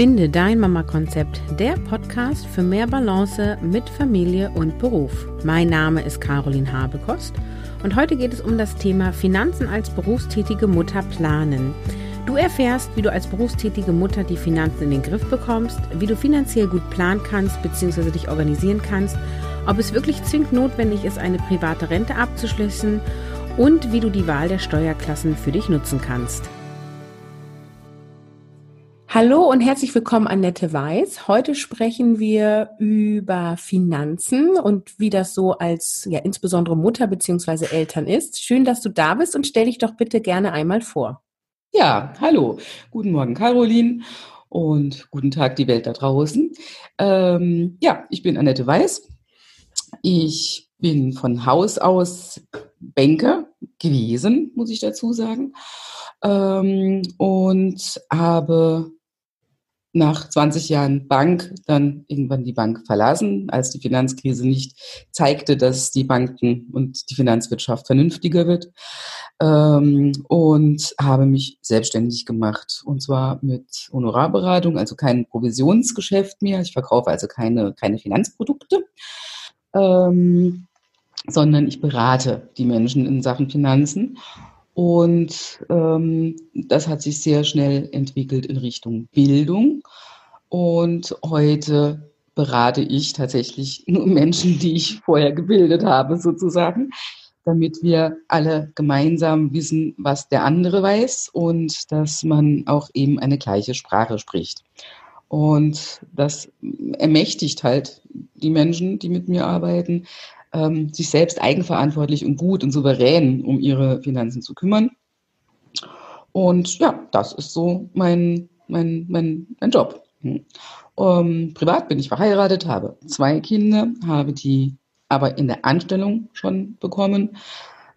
Finde dein Mama-Konzept, der Podcast für mehr Balance mit Familie und Beruf. Mein Name ist Caroline Habekost und heute geht es um das Thema Finanzen als berufstätige Mutter planen. Du erfährst, wie du als berufstätige Mutter die Finanzen in den Griff bekommst, wie du finanziell gut planen kannst bzw. dich organisieren kannst, ob es wirklich zwingend notwendig ist, eine private Rente abzuschließen und wie du die Wahl der Steuerklassen für dich nutzen kannst. Hallo und herzlich willkommen, Annette Weiß. Heute sprechen wir über Finanzen und wie das so als ja insbesondere Mutter beziehungsweise Eltern ist. Schön, dass du da bist und stell dich doch bitte gerne einmal vor. Ja, hallo. Guten Morgen, Caroline. Und guten Tag, die Welt da draußen. Ähm, ja, ich bin Annette Weiß. Ich bin von Haus aus Banker gewesen, muss ich dazu sagen. Ähm, und habe nach 20 Jahren Bank dann irgendwann die Bank verlassen, als die Finanzkrise nicht zeigte, dass die Banken und die Finanzwirtschaft vernünftiger wird. Ähm, und habe mich selbstständig gemacht. Und zwar mit Honorarberatung, also kein Provisionsgeschäft mehr. Ich verkaufe also keine, keine Finanzprodukte, ähm, sondern ich berate die Menschen in Sachen Finanzen und ähm, das hat sich sehr schnell entwickelt in Richtung Bildung. Und heute berate ich tatsächlich nur Menschen, die ich vorher gebildet habe, sozusagen, damit wir alle gemeinsam wissen, was der andere weiß und dass man auch eben eine gleiche Sprache spricht. Und das ermächtigt halt die Menschen, die mit mir arbeiten, ähm, sich selbst eigenverantwortlich und gut und souverän um ihre Finanzen zu kümmern. Und ja, das ist so mein, mein, mein, mein Job. Hm. Um, privat bin ich verheiratet, habe zwei Kinder, habe die aber in der Anstellung schon bekommen,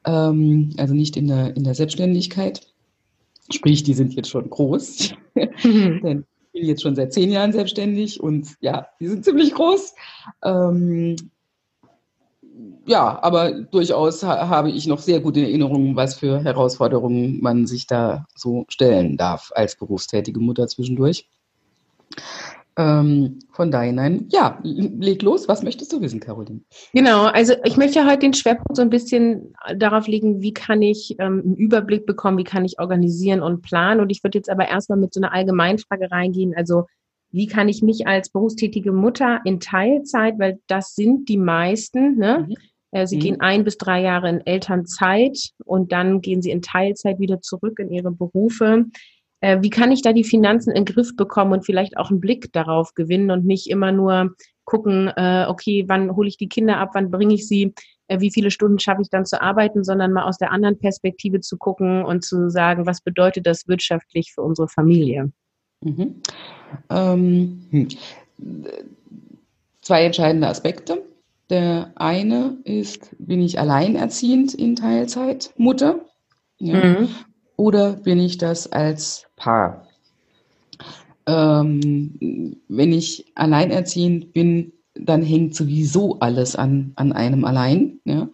ähm, also nicht in der, in der Selbstständigkeit. Sprich, die sind jetzt schon groß, mhm. denn ich bin jetzt schon seit zehn Jahren selbstständig und ja, die sind ziemlich groß. Ähm, ja, aber durchaus ha habe ich noch sehr gute Erinnerungen, was für Herausforderungen man sich da so stellen darf als berufstätige Mutter zwischendurch. Ähm, von daher, nein, ja, leg los. Was möchtest du wissen, Caroline? Genau, also ich möchte heute den Schwerpunkt so ein bisschen darauf legen, wie kann ich ähm, einen Überblick bekommen, wie kann ich organisieren und planen. Und ich würde jetzt aber erstmal mit so einer Allgemeinfrage reingehen. Also wie kann ich mich als berufstätige Mutter in Teilzeit, weil das sind die meisten, ne? Mhm. Äh, sie mhm. gehen ein bis drei Jahre in Elternzeit und dann gehen sie in Teilzeit wieder zurück in ihre Berufe. Äh, wie kann ich da die Finanzen in den Griff bekommen und vielleicht auch einen Blick darauf gewinnen und nicht immer nur gucken, äh, okay, wann hole ich die Kinder ab, wann bringe ich sie, wie viele Stunden schaffe ich dann zu arbeiten, sondern mal aus der anderen Perspektive zu gucken und zu sagen, was bedeutet das wirtschaftlich für unsere Familie? Mhm. Ähm, hm. Zwei entscheidende Aspekte. Der eine ist, bin ich alleinerziehend in Teilzeit Mutter? Ja? Mhm. Oder bin ich das als Paar? Ähm, wenn ich alleinerziehend bin, dann hängt sowieso alles an, an einem allein. Ja?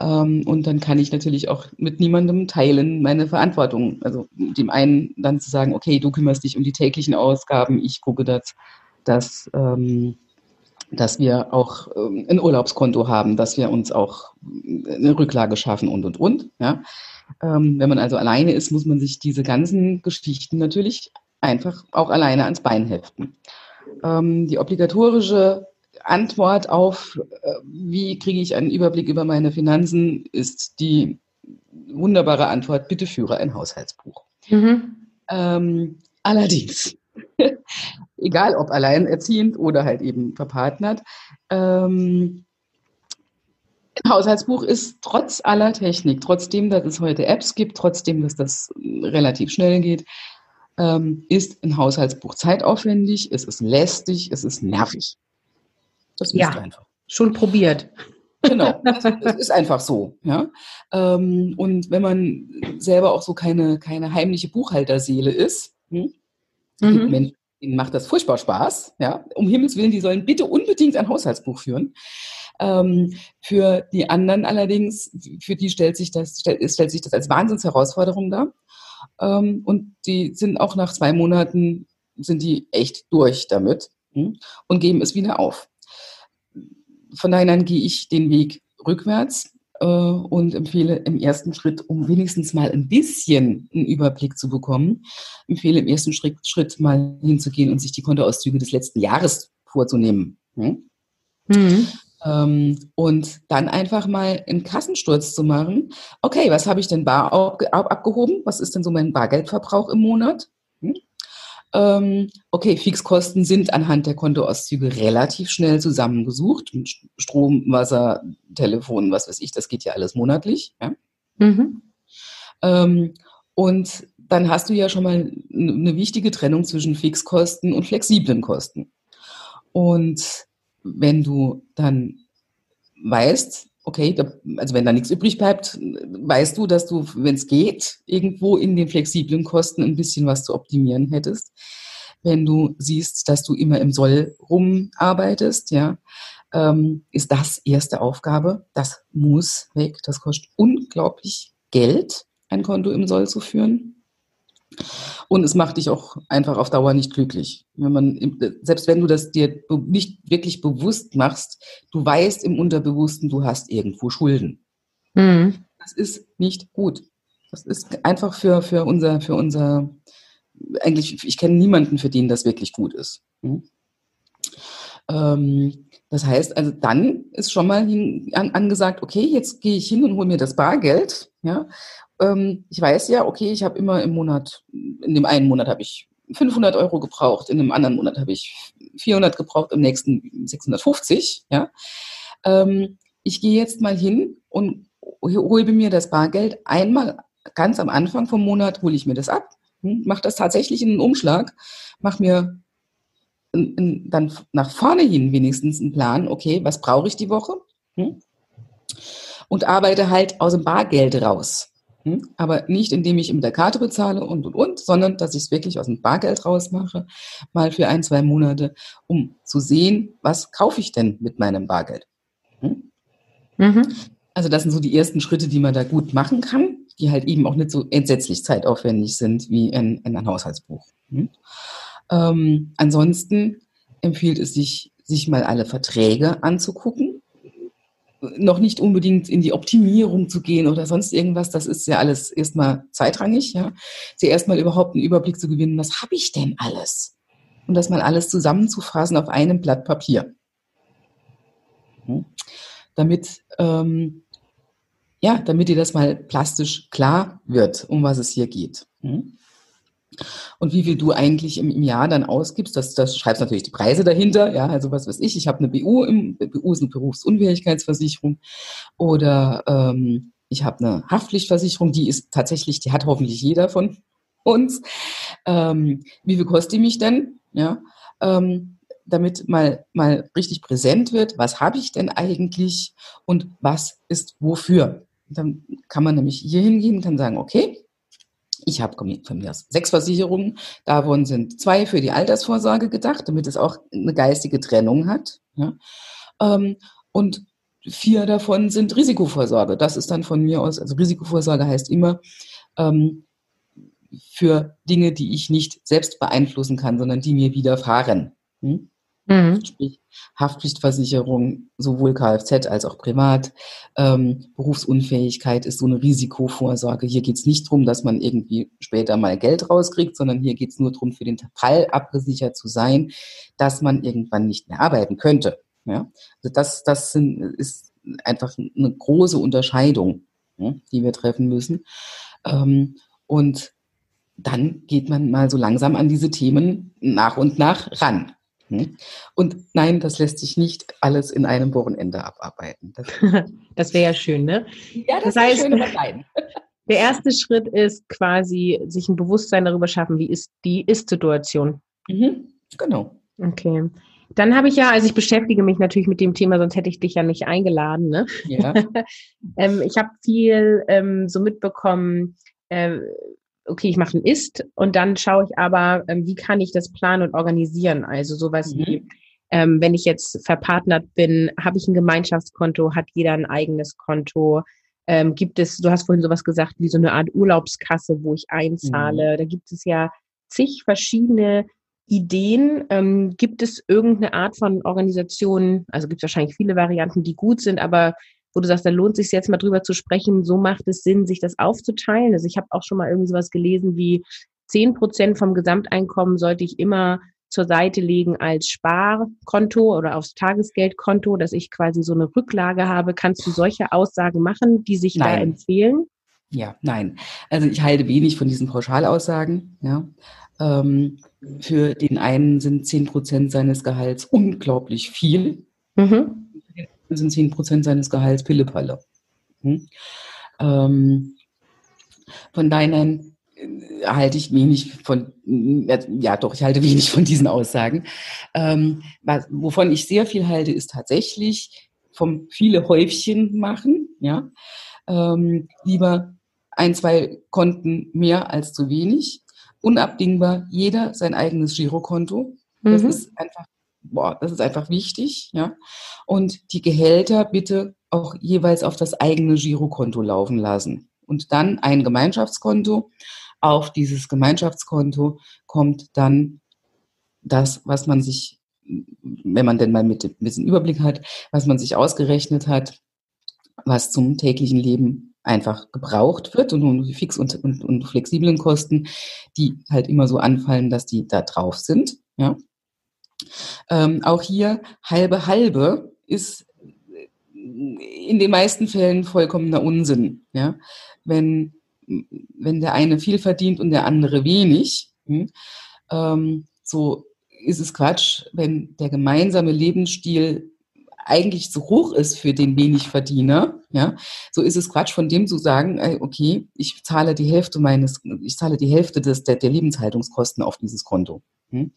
Ähm, und dann kann ich natürlich auch mit niemandem teilen meine Verantwortung. Also dem einen dann zu sagen, okay, du kümmerst dich um die täglichen Ausgaben, ich gucke, dass, dass ähm, dass wir auch ähm, ein Urlaubskonto haben, dass wir uns auch eine Rücklage schaffen und, und, und. Ja. Ähm, wenn man also alleine ist, muss man sich diese ganzen Geschichten natürlich einfach auch alleine ans Bein heften. Ähm, die obligatorische Antwort auf, äh, wie kriege ich einen Überblick über meine Finanzen, ist die wunderbare Antwort, bitte führe ein Haushaltsbuch. Mhm. Allerdings egal ob alleinerziehend oder halt eben verpartnert. Ähm, ein Haushaltsbuch ist trotz aller Technik, trotzdem, dass es heute Apps gibt, trotzdem, dass das relativ schnell geht, ähm, ist ein Haushaltsbuch zeitaufwendig, es ist lästig, es ist nervig. Das ist ja, einfach. Schon probiert. Genau, es ist einfach so. Ja? Ähm, und wenn man selber auch so keine, keine heimliche Buchhalterseele ist, hm, mhm. Menschen, Ihnen macht das furchtbar Spaß. Ja, um Himmels Willen, die sollen bitte unbedingt ein Haushaltsbuch führen. Ähm, für die anderen allerdings, für die stellt sich das, stellt, stellt sich das als Wahnsinnsherausforderung dar. Ähm, und die sind auch nach zwei Monaten sind die echt durch damit hm, und geben es wieder auf. Von daher gehe ich den Weg rückwärts und empfehle im ersten Schritt, um wenigstens mal ein bisschen einen Überblick zu bekommen, empfehle im ersten Schritt, Schritt mal hinzugehen und sich die Kontoauszüge des letzten Jahres vorzunehmen. Hm? Mhm. Ähm, und dann einfach mal einen Kassensturz zu machen. Okay, was habe ich denn bar abgehoben? Was ist denn so mein Bargeldverbrauch im Monat? Hm? Ähm, okay, Fixkosten sind anhand der Kontoauszüge relativ schnell zusammengesucht. Strom, Wasser, Telefon, was weiß ich, das geht ja alles monatlich. Ja? Mhm. Ähm, und dann hast du ja schon mal eine wichtige Trennung zwischen Fixkosten und flexiblen Kosten. Und wenn du dann weißt, okay, da, also wenn da nichts übrig bleibt, weißt du, dass du, wenn es geht, irgendwo in den flexiblen Kosten ein bisschen was zu optimieren hättest. Wenn du siehst, dass du immer im Soll rumarbeitest, ja, ähm, ist das erste Aufgabe. Das muss weg. Das kostet unglaublich Geld, ein Konto im Soll zu führen. Und es macht dich auch einfach auf Dauer nicht glücklich. Wenn man, selbst wenn du das dir nicht wirklich bewusst machst, du weißt im Unterbewussten, du hast irgendwo Schulden. Mhm. Das ist nicht gut. Das ist einfach für, für unser, für unser, eigentlich, ich kenne niemanden, für den das wirklich gut ist. Mhm. Ähm, das heißt, also dann ist schon mal hin, an, angesagt, okay, jetzt gehe ich hin und hole mir das Bargeld, ja, ähm, ich weiß ja, okay, ich habe immer im Monat, in dem einen Monat habe ich 500 Euro gebraucht, in dem anderen Monat habe ich 400 gebraucht, im nächsten 650. Ja, ähm, ich gehe jetzt mal hin und hole mir das Bargeld einmal ganz am Anfang vom Monat hole ich mir das ab, hm, mache das tatsächlich in einen Umschlag, mache mir dann nach vorne hin wenigstens einen Plan. Okay, was brauche ich die Woche? Hm? Und arbeite halt aus dem Bargeld raus. Hm? Aber nicht, indem ich mit der Karte bezahle und, und, und, sondern dass ich es wirklich aus dem Bargeld rausmache, mal für ein, zwei Monate, um zu sehen, was kaufe ich denn mit meinem Bargeld. Hm? Mhm. Also das sind so die ersten Schritte, die man da gut machen kann, die halt eben auch nicht so entsetzlich zeitaufwendig sind wie ein, ein Haushaltsbuch. Hm? Ähm, ansonsten empfiehlt es sich, sich mal alle Verträge anzugucken noch nicht unbedingt in die Optimierung zu gehen oder sonst irgendwas. Das ist ja alles erstmal zweitrangig. Ja. Zuerst mal überhaupt einen Überblick zu gewinnen, was habe ich denn alles? Und das mal alles zusammenzufassen auf einem Blatt Papier. Hm. Damit, ähm, ja, damit dir das mal plastisch klar wird, um was es hier geht. Hm. Und wie viel du eigentlich im, im Jahr dann ausgibst, das, das schreibst natürlich die Preise dahinter. Ja, also was weiß ich, ich habe eine BU, im, BU ist eine Berufsunfähigkeitsversicherung oder ähm, ich habe eine Haftpflichtversicherung, die ist tatsächlich, die hat hoffentlich jeder von uns. Ähm, wie viel kostet die mich denn? Ja, ähm, damit mal, mal richtig präsent wird, was habe ich denn eigentlich und was ist wofür. Dann kann man nämlich hier hingehen, kann sagen, okay, ich habe von mir aus sechs Versicherungen. Davon sind zwei für die Altersvorsorge gedacht, damit es auch eine geistige Trennung hat. Ja. Ähm, und vier davon sind Risikovorsorge. Das ist dann von mir aus, also Risikovorsorge heißt immer ähm, für Dinge, die ich nicht selbst beeinflussen kann, sondern die mir widerfahren. Hm? Mhm. Sprich, Haftpflichtversicherung, sowohl Kfz als auch privat. Ähm, Berufsunfähigkeit ist so eine Risikovorsorge. Hier geht es nicht darum, dass man irgendwie später mal Geld rauskriegt, sondern hier geht es nur darum, für den Fall abgesichert zu sein, dass man irgendwann nicht mehr arbeiten könnte. Ja? Also das, das sind, ist einfach eine große Unterscheidung, ja, die wir treffen müssen. Ähm, und dann geht man mal so langsam an diese Themen nach und nach ran. Hm? Und nein, das lässt sich nicht alles in einem Wochenende abarbeiten. Das, das wäre ja schön, ne? Ja, das, das heißt, schön, aber nein. Der erste Schritt ist quasi, sich ein Bewusstsein darüber schaffen, wie ist die Ist-Situation. Mhm, genau. Okay. Dann habe ich ja, also ich beschäftige mich natürlich mit dem Thema, sonst hätte ich dich ja nicht eingeladen. Ne? Ja. ähm, ich habe viel ähm, so mitbekommen, äh, okay, ich mache ein Ist und dann schaue ich aber, ähm, wie kann ich das planen und organisieren. Also sowas mhm. wie, ähm, wenn ich jetzt verpartnert bin, habe ich ein Gemeinschaftskonto, hat jeder ein eigenes Konto. Ähm, gibt es, du hast vorhin sowas gesagt, wie so eine Art Urlaubskasse, wo ich einzahle. Mhm. Da gibt es ja zig verschiedene Ideen? Ähm, gibt es irgendeine Art von Organisation, also gibt es wahrscheinlich viele Varianten, die gut sind, aber wo du sagst, da lohnt es sich jetzt mal drüber zu sprechen, so macht es Sinn, sich das aufzuteilen. Also ich habe auch schon mal irgendwie sowas gelesen wie zehn Prozent vom Gesamteinkommen sollte ich immer zur Seite legen als Sparkonto oder aufs Tagesgeldkonto, dass ich quasi so eine Rücklage habe. Kannst du solche Aussagen machen, die sich nein. da empfehlen? Ja, nein. Also ich halte wenig von diesen Pauschalaussagen. Ja. Ähm, für den einen sind zehn Prozent seines Gehalts unglaublich viel. Mhm sind 10 Prozent seines Gehalts Pillepalle. Hm? Ähm, von deinen äh, halte ich wenig von, äh, ja doch, ich halte wenig von diesen Aussagen. Ähm, was, wovon ich sehr viel halte, ist tatsächlich vom viele Häufchen machen, ja. Ähm, lieber ein, zwei Konten mehr als zu wenig. Unabdingbar jeder sein eigenes Girokonto. Das mhm. ist einfach boah, das ist einfach wichtig, ja. Und die Gehälter bitte auch jeweils auf das eigene Girokonto laufen lassen. Und dann ein Gemeinschaftskonto. Auf dieses Gemeinschaftskonto kommt dann das, was man sich, wenn man denn mal mit ein bisschen Überblick hat, was man sich ausgerechnet hat, was zum täglichen Leben einfach gebraucht wird und nun fix und, und, und flexiblen Kosten, die halt immer so anfallen, dass die da drauf sind. Ja. Ähm, auch hier halbe halbe ist in den meisten Fällen vollkommener Unsinn. Ja? Wenn, wenn der eine viel verdient und der andere wenig, hm, ähm, so ist es Quatsch, wenn der gemeinsame Lebensstil eigentlich zu hoch ist für den wenig Verdiener, ja, so ist es Quatsch von dem zu sagen, okay, ich zahle die Hälfte meines, ich zahle die Hälfte des, der, der Lebenshaltungskosten auf dieses Konto. Hm?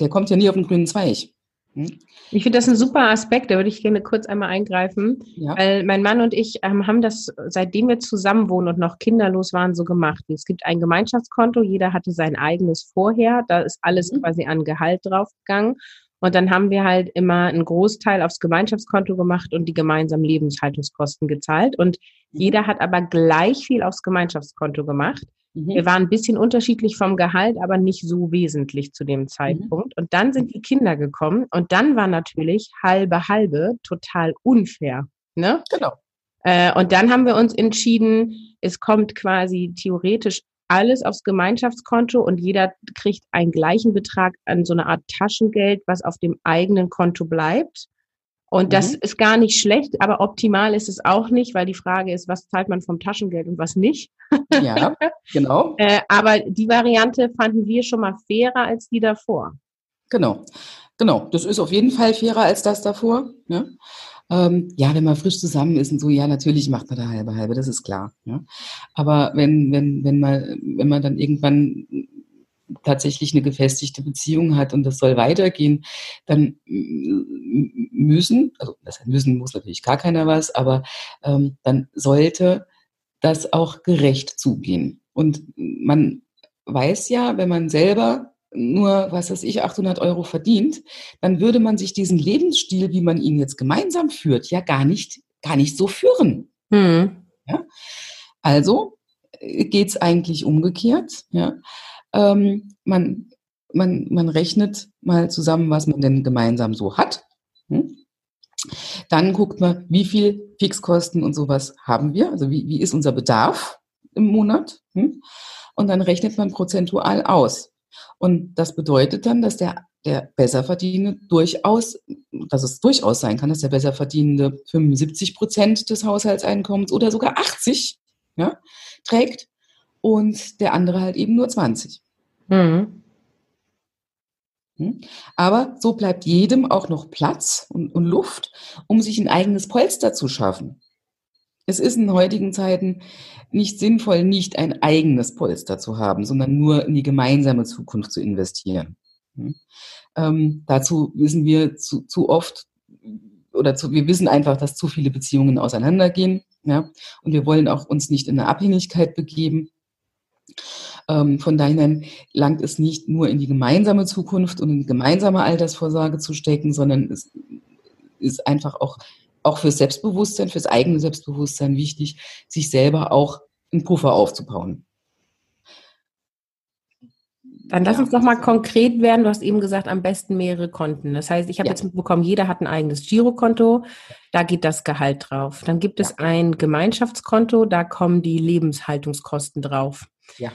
Der kommt ja nie auf den grünen Zweig. Hm? Ich finde das ein super Aspekt, da würde ich gerne kurz einmal eingreifen, ja. weil mein Mann und ich ähm, haben das, seitdem wir zusammen wohnen und noch kinderlos waren, so gemacht. Es gibt ein Gemeinschaftskonto, jeder hatte sein eigenes vorher, da ist alles mhm. quasi an Gehalt draufgegangen. Und dann haben wir halt immer einen Großteil aufs Gemeinschaftskonto gemacht und die gemeinsamen Lebenshaltungskosten gezahlt. Und mhm. jeder hat aber gleich viel aufs Gemeinschaftskonto gemacht. Mhm. Wir waren ein bisschen unterschiedlich vom Gehalt, aber nicht so wesentlich zu dem mhm. Zeitpunkt. Und dann sind die Kinder gekommen und dann war natürlich halbe halbe total unfair. Ne? Genau. Äh, und dann haben wir uns entschieden, es kommt quasi theoretisch alles aufs Gemeinschaftskonto und jeder kriegt einen gleichen Betrag an so eine Art Taschengeld, was auf dem eigenen Konto bleibt. Und das mhm. ist gar nicht schlecht, aber optimal ist es auch nicht, weil die Frage ist, was zahlt man vom Taschengeld und was nicht. Ja, genau. äh, aber die Variante fanden wir schon mal fairer als die davor. Genau, genau. Das ist auf jeden Fall fairer als das davor. Ja, ähm, ja wenn man frisch zusammen ist und so, ja, natürlich macht man da halbe halbe, das ist klar. Ja? Aber wenn, wenn, wenn man, wenn man dann irgendwann tatsächlich eine gefestigte Beziehung hat und das soll weitergehen, dann müssen, also das müssen muss natürlich gar keiner was, aber ähm, dann sollte das auch gerecht zugehen. Und man weiß ja, wenn man selber nur, was weiß ich, 800 Euro verdient, dann würde man sich diesen Lebensstil, wie man ihn jetzt gemeinsam führt, ja gar nicht, gar nicht so führen. Hm. Ja? Also äh, geht es eigentlich umgekehrt. Ja? Ähm, man, man, man rechnet mal zusammen, was man denn gemeinsam so hat. Hm? Dann guckt man, wie viel Fixkosten und sowas haben wir, also wie, wie ist unser Bedarf im Monat. Hm? Und dann rechnet man prozentual aus. Und das bedeutet dann, dass der, der Besserverdienende durchaus, dass es durchaus sein kann, dass der Besserverdienende 75 Prozent des Haushaltseinkommens oder sogar 80 ja, trägt und der andere halt eben nur 20. Mhm. Hm? Aber so bleibt jedem auch noch Platz und, und, Luft, um sich ein eigenes Polster zu schaffen. Es ist in heutigen Zeiten nicht sinnvoll, nicht ein eigenes Polster zu haben, sondern nur in die gemeinsame Zukunft zu investieren. Hm? Ähm, dazu wissen wir zu, zu oft oder zu, wir wissen einfach, dass zu viele Beziehungen auseinandergehen. Ja? Und wir wollen auch uns nicht in eine Abhängigkeit begeben. Ähm, von daher langt es nicht nur in die gemeinsame Zukunft und in die gemeinsame Altersvorsorge zu stecken, sondern es ist einfach auch, auch fürs Selbstbewusstsein, fürs eigene Selbstbewusstsein wichtig, sich selber auch einen Puffer aufzubauen. Dann lass ja. uns doch mal konkret werden. Du hast eben gesagt, am besten mehrere Konten. Das heißt, ich habe ja. jetzt mitbekommen, jeder hat ein eigenes Girokonto. Da geht das Gehalt drauf. Dann gibt es ein Gemeinschaftskonto. Da kommen die Lebenshaltungskosten drauf. Ja.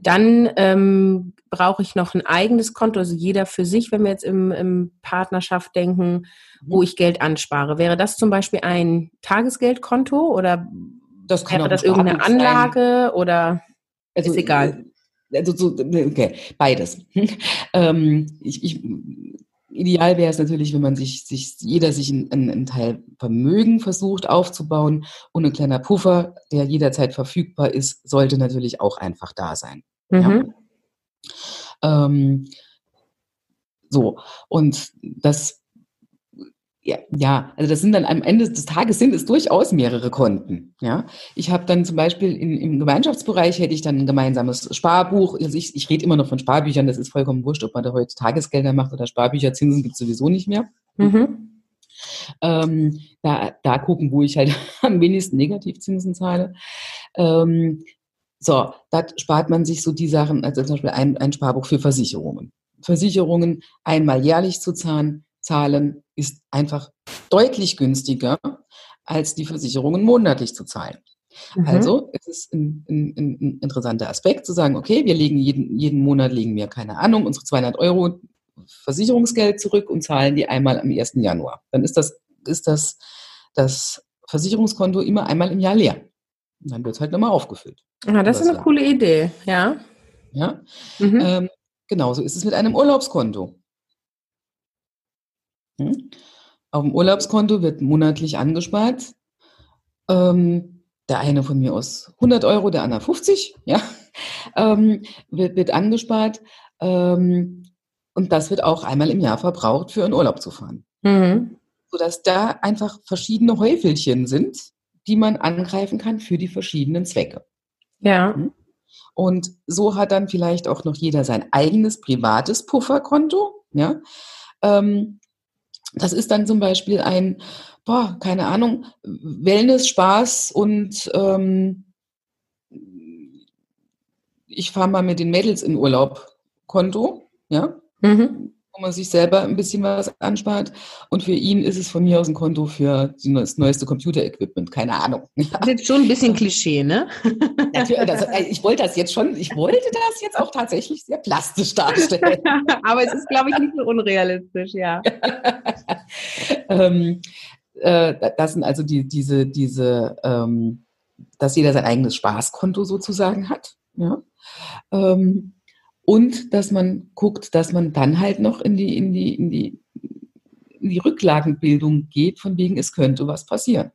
Dann ähm, brauche ich noch ein eigenes Konto, also jeder für sich, wenn wir jetzt im, im Partnerschaft denken, wo mhm. ich Geld anspare. Wäre das zum Beispiel ein Tagesgeldkonto oder das kann wäre das irgendeine Anlage sein. oder also, ist egal? Äh, also so, okay, beides. ähm, ich, ich, ideal wäre es natürlich, wenn man sich, sich jeder sich einen, einen Teil Vermögen versucht aufzubauen und ein kleiner Puffer, der jederzeit verfügbar ist, sollte natürlich auch einfach da sein. Mhm. Ja. Ähm, so, und das ja, ja, also das sind dann am Ende des Tages sind es durchaus mehrere Konten. Ja, ich habe dann zum Beispiel in, im Gemeinschaftsbereich hätte ich dann ein gemeinsames Sparbuch. Also ich, ich rede immer noch von Sparbüchern. Das ist vollkommen wurscht, ob man da heute Tagesgelder macht oder Sparbücher. Zinsen gibt es sowieso nicht mehr. Mhm. Ähm, da, da gucken, wo ich halt am wenigsten Negativzinsen zahle. Ähm, so, da spart man sich so die Sachen, also zum Beispiel ein, ein Sparbuch für Versicherungen. Versicherungen einmal jährlich zu zahlen, zahlen, ist einfach deutlich günstiger, als die Versicherungen monatlich zu zahlen. Mhm. Also es ist ein, ein, ein, interessanter Aspekt zu sagen, okay, wir legen jeden, jeden Monat, legen wir, keine Ahnung, unsere 200 Euro Versicherungsgeld zurück und zahlen die einmal am 1. Januar. Dann ist das, ist das, das Versicherungskonto immer einmal im Jahr leer. Und dann wird es halt nochmal aufgefüllt. Ah, das ist eine Jahr. coole Idee, ja. Ja. Mhm. Ähm, genauso ist es mit einem Urlaubskonto. Hm? Auf dem Urlaubskonto wird monatlich angespart. Ähm, der eine von mir aus 100 Euro, der andere 50, ja, ähm, wird, wird angespart. Ähm, und das wird auch einmal im Jahr verbraucht, für einen Urlaub zu fahren. Mhm. Sodass da einfach verschiedene Häufelchen sind, die man angreifen kann für die verschiedenen Zwecke. Ja. Hm? Und so hat dann vielleicht auch noch jeder sein eigenes privates Pufferkonto, ja. Ähm, das ist dann zum Beispiel ein, boah, keine Ahnung, Wellness, Spaß und ähm, ich fahre mal mit den Mädels in Urlaub Konto, ja. Mhm wo man sich selber ein bisschen was anspart. Und für ihn ist es von mir aus ein Konto für das neueste Computer-Equipment. Keine Ahnung. Das ist schon ein bisschen Klischee, ne? Natürlich, das, äh, ich wollte das jetzt schon, ich wollte das jetzt auch tatsächlich sehr plastisch darstellen. Aber es ist, glaube ich, nicht so unrealistisch, ja. ähm, äh, das sind also die, diese, diese, ähm, dass jeder sein eigenes Spaßkonto sozusagen hat. Ja. Ähm, und dass man guckt, dass man dann halt noch in die, in die, in die, in die Rücklagenbildung geht, von wegen, es könnte was passieren.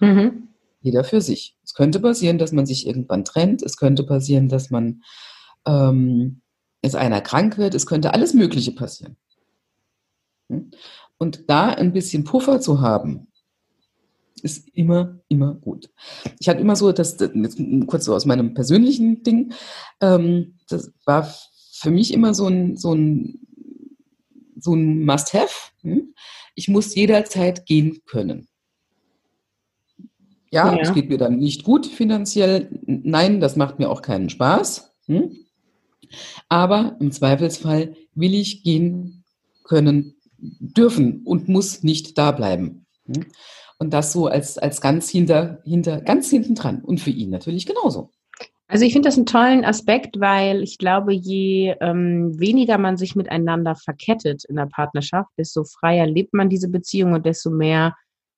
Mhm. Jeder für sich. Es könnte passieren, dass man sich irgendwann trennt. Es könnte passieren, dass man ähm, es einer krank wird. Es könnte alles Mögliche passieren. Hm? Und da ein bisschen Puffer zu haben, ist immer, immer gut. Ich hatte immer so, dass, kurz so aus meinem persönlichen Ding, ähm, das war für mich immer so ein, so ein, so ein Must-Have. Hm? Ich muss jederzeit gehen können. Ja, es geht mir dann nicht gut finanziell. Nein, das macht mir auch keinen Spaß. Hm? Aber im Zweifelsfall will ich gehen können, dürfen und muss nicht da bleiben. Hm? Und das so als, als ganz hinter, hinter, ganz hinten dran. Und für ihn natürlich genauso. Also ich finde das einen tollen Aspekt, weil ich glaube, je ähm, weniger man sich miteinander verkettet in der Partnerschaft, desto freier lebt man diese Beziehung und desto mehr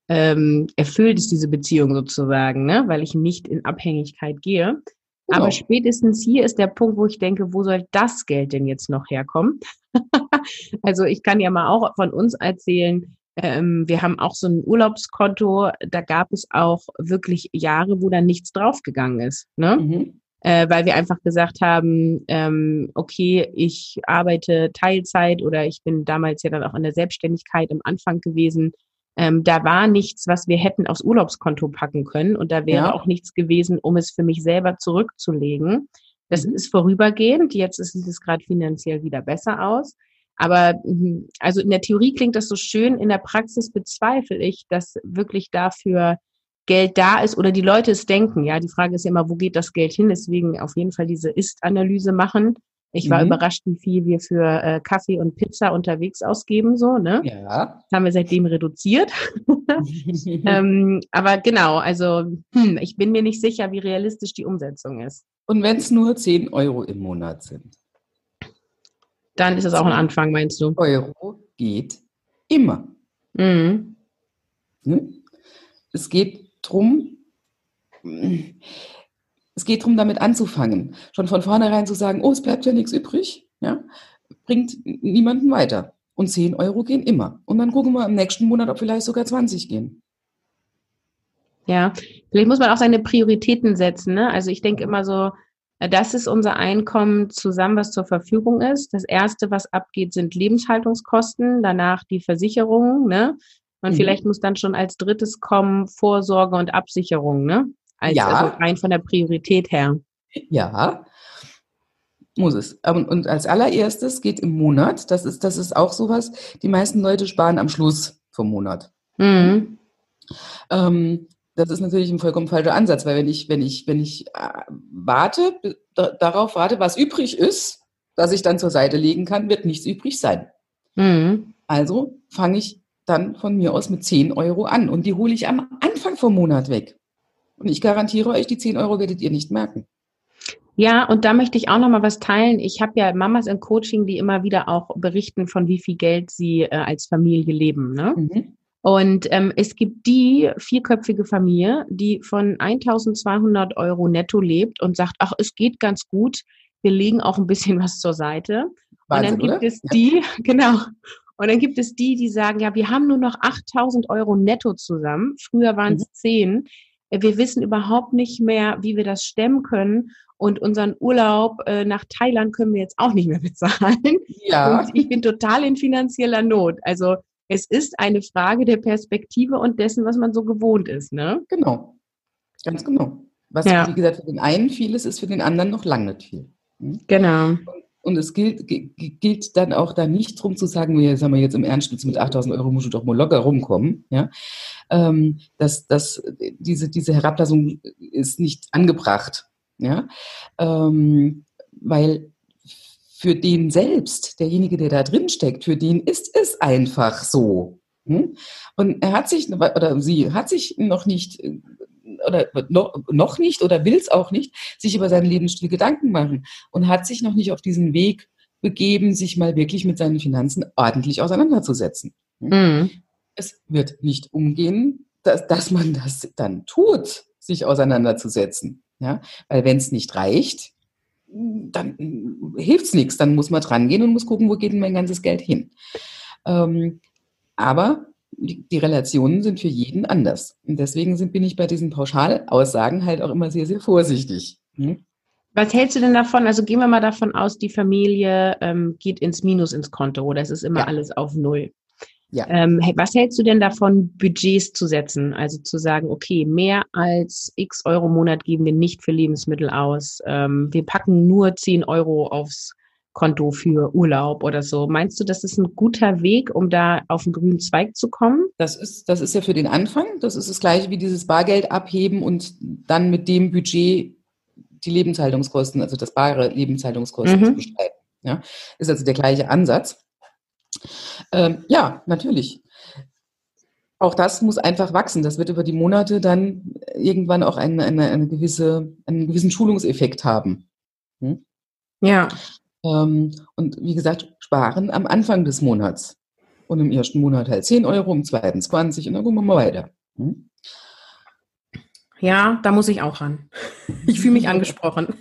ähm, erfüllt ist diese Beziehung sozusagen, ne? weil ich nicht in Abhängigkeit gehe. Genau. Aber spätestens hier ist der Punkt, wo ich denke, wo soll das Geld denn jetzt noch herkommen? also ich kann ja mal auch von uns erzählen, ähm, wir haben auch so ein Urlaubskonto, da gab es auch wirklich Jahre, wo da nichts draufgegangen ist. Ne? Mhm. Äh, weil wir einfach gesagt haben, ähm, okay, ich arbeite Teilzeit oder ich bin damals ja dann auch in der Selbstständigkeit am Anfang gewesen. Ähm, da war nichts, was wir hätten aufs Urlaubskonto packen können und da wäre ja. auch nichts gewesen, um es für mich selber zurückzulegen. Das mhm. ist vorübergehend. Jetzt sieht es gerade finanziell wieder besser aus. Aber mhm, also in der Theorie klingt das so schön, in der Praxis bezweifle ich, dass wirklich dafür Geld da ist oder die Leute es denken. Ja, die Frage ist ja immer, wo geht das Geld hin? Deswegen auf jeden Fall diese Ist-Analyse machen. Ich war mhm. überrascht, wie viel wir für äh, Kaffee und Pizza unterwegs ausgeben, so, ne? Ja. Das haben wir seitdem reduziert. ähm, aber genau, also hm, ich bin mir nicht sicher, wie realistisch die Umsetzung ist. Und wenn es nur 10 Euro im Monat sind? Dann ist es auch ein Anfang, meinst du? Euro geht immer. Mhm. Hm? Es geht darum, es geht darum, damit anzufangen. Schon von vornherein zu sagen, oh, es bleibt ja nichts übrig, ja, bringt niemanden weiter. Und 10 Euro gehen immer. Und dann gucken wir im nächsten Monat, ob vielleicht sogar 20 gehen. Ja, vielleicht muss man auch seine Prioritäten setzen. Ne? Also ich denke immer so, äh, das ist unser Einkommen zusammen, was zur Verfügung ist. Das erste, was abgeht, sind Lebenshaltungskosten, danach die Versicherung, ne? Und mhm. vielleicht muss dann schon als drittes kommen Vorsorge und Absicherung, ne? Als, ja. Also rein von der Priorität her. Ja, muss es. Und als allererstes geht im Monat, das ist, das ist auch sowas, die meisten Leute sparen am Schluss vom Monat. Mhm. Ähm, das ist natürlich ein vollkommen falscher Ansatz, weil wenn ich, wenn ich, wenn ich äh, warte, darauf warte, was übrig ist, dass ich dann zur Seite legen kann, wird nichts übrig sein. Mhm. Also fange ich dann von mir aus mit 10 Euro an und die hole ich am Anfang vom Monat weg. Und ich garantiere euch, die 10 Euro werdet ihr nicht merken. Ja, und da möchte ich auch noch mal was teilen. Ich habe ja Mamas im Coaching, die immer wieder auch berichten von wie viel Geld sie äh, als Familie leben. Ne? Mhm. Und ähm, es gibt die vierköpfige Familie, die von 1200 Euro netto lebt und sagt, ach, es geht ganz gut, wir legen auch ein bisschen was zur Seite. Wahnsinn, und dann gibt oder? es die, genau, und dann gibt es die, die sagen, ja, wir haben nur noch 8000 Euro netto zusammen. Früher waren es mhm. 10. Wir wissen überhaupt nicht mehr, wie wir das stemmen können. Und unseren Urlaub äh, nach Thailand können wir jetzt auch nicht mehr bezahlen. Ja. Und ich bin total in finanzieller Not. Also es ist eine Frage der Perspektive und dessen, was man so gewohnt ist, ne? Genau. Ganz genau. Was, ja. wie gesagt, für den einen viel ist, ist für den anderen noch lange nicht viel. Hm? Genau. Und es gilt, gilt dann auch da nicht drum zu sagen, wir sagen wir jetzt im Ernst, mit 8000 Euro musst du doch mal locker rumkommen. Ja? Ähm, dass, dass diese, diese Herablassung ist nicht angebracht. Ja? Ähm, weil für den selbst, derjenige, der da drin steckt, für den ist es einfach so. Hm? Und er hat sich, oder sie hat sich noch nicht, oder noch, nicht, oder will es auch nicht, sich über seinen Lebensstil Gedanken machen und hat sich noch nicht auf diesen Weg begeben, sich mal wirklich mit seinen Finanzen ordentlich auseinanderzusetzen. Hm? Mhm. Es wird nicht umgehen, dass, dass man das dann tut, sich auseinanderzusetzen. Ja? Weil wenn es nicht reicht, dann hilft es nichts. Dann muss man dran gehen und muss gucken, wo geht denn mein ganzes Geld hin. Ähm, aber die, Relationen sind für jeden anders. Und deswegen sind, bin ich bei diesen Pauschalaussagen halt auch immer sehr, sehr vorsichtig. Hm? Was hältst du denn davon? Also gehen wir mal davon aus, die Familie ähm, geht ins Minus ins Konto oder es ist immer ja. alles auf Null. Ja. Ähm, was hältst du denn davon, Budgets zu setzen? Also zu sagen, okay, mehr als x Euro im Monat geben wir nicht für Lebensmittel aus. Ähm, wir packen nur 10 Euro aufs Konto für Urlaub oder so. Meinst du, das ist ein guter Weg, um da auf den grünen Zweig zu kommen? Das ist, das ist ja für den Anfang. Das ist das gleiche wie dieses Bargeld abheben und dann mit dem Budget die Lebenshaltungskosten, also das bare Lebenshaltungskosten mhm. zu bestreiten. Ja, ist also der gleiche Ansatz. Ähm, ja, natürlich. Auch das muss einfach wachsen. Das wird über die Monate dann irgendwann auch eine, eine, eine gewisse, einen gewissen Schulungseffekt haben. Hm? Ja. Ähm, und wie gesagt, sparen am Anfang des Monats. Und im ersten Monat halt 10 Euro, im zweiten 20 und dann gucken wir mal weiter. Hm? Ja, da muss ich auch ran. Ich fühle mich angesprochen.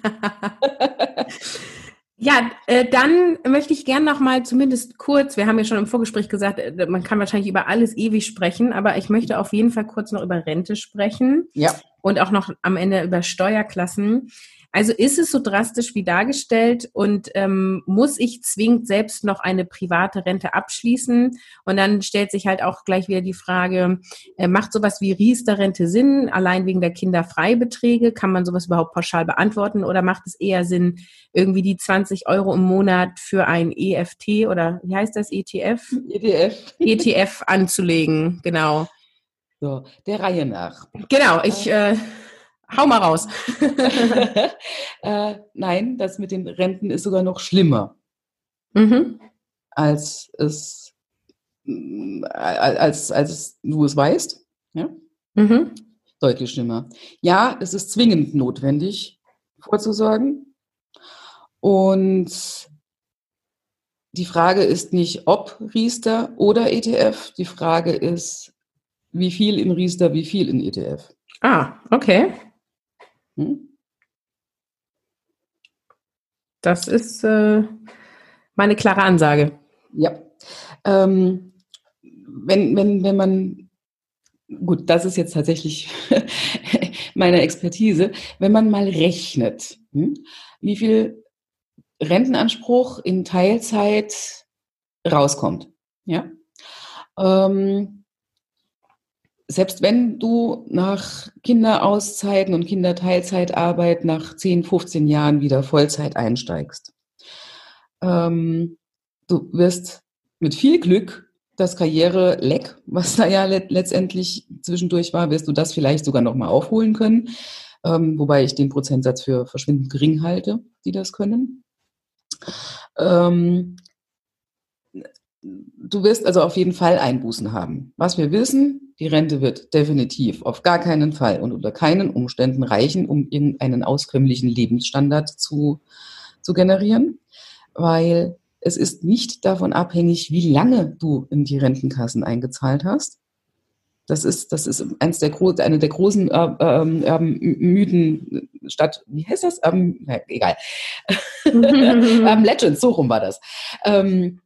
Ja, äh, dann möchte ich gern noch mal zumindest kurz, wir haben ja schon im Vorgespräch gesagt, äh, man kann wahrscheinlich über alles ewig sprechen, aber ich möchte auf jeden Fall kurz noch über Rente sprechen. Ja. Und auch noch am Ende über Steuerklassen. Also ist es so drastisch wie dargestellt und ähm, muss ich zwingend selbst noch eine private Rente abschließen? Und dann stellt sich halt auch gleich wieder die Frage, äh, macht sowas wie Riester-Rente Sinn, allein wegen der Kinderfreibeträge? Kann man sowas überhaupt pauschal beantworten oder macht es eher Sinn, irgendwie die 20 Euro im Monat für ein EFT oder wie heißt das, ETF? ETF. ETF anzulegen, genau. So, der Reihe nach. Genau, ich... Äh, Hau mal raus. äh, nein, das mit den Renten ist sogar noch schlimmer, mhm. als es als, als du es weißt. Ja? Mhm. Deutlich schlimmer. Ja, es ist zwingend notwendig, vorzusorgen. Und die Frage ist nicht, ob Riester oder ETF. Die Frage ist, wie viel in Riester, wie viel in ETF. Ah, okay. Hm? Das ist äh, meine klare Ansage. Ja. Ähm, wenn, wenn, wenn man, gut, das ist jetzt tatsächlich meine Expertise, wenn man mal rechnet, hm, wie viel Rentenanspruch in Teilzeit rauskommt, ja, ähm, selbst wenn du nach Kinderauszeiten und Kinderteilzeitarbeit nach 10, 15 Jahren wieder Vollzeit einsteigst, ähm, du wirst mit viel Glück das Karriere-Leck, was da ja let letztendlich zwischendurch war, wirst du das vielleicht sogar nochmal aufholen können. Ähm, wobei ich den Prozentsatz für verschwindend gering halte, die das können. Ähm, du wirst also auf jeden Fall Einbußen haben. Was wir wissen, die Rente wird definitiv auf gar keinen Fall und unter keinen Umständen reichen, um irgendeinen auskömmlichen Lebensstandard zu, zu generieren, weil es ist nicht davon abhängig, wie lange du in die Rentenkassen eingezahlt hast. Das ist, das ist eins der, eine der großen äh, ähm, ähm, Mythen statt, wie heißt das? Ähm, na, egal. ähm, Legends, so rum war das. Ähm,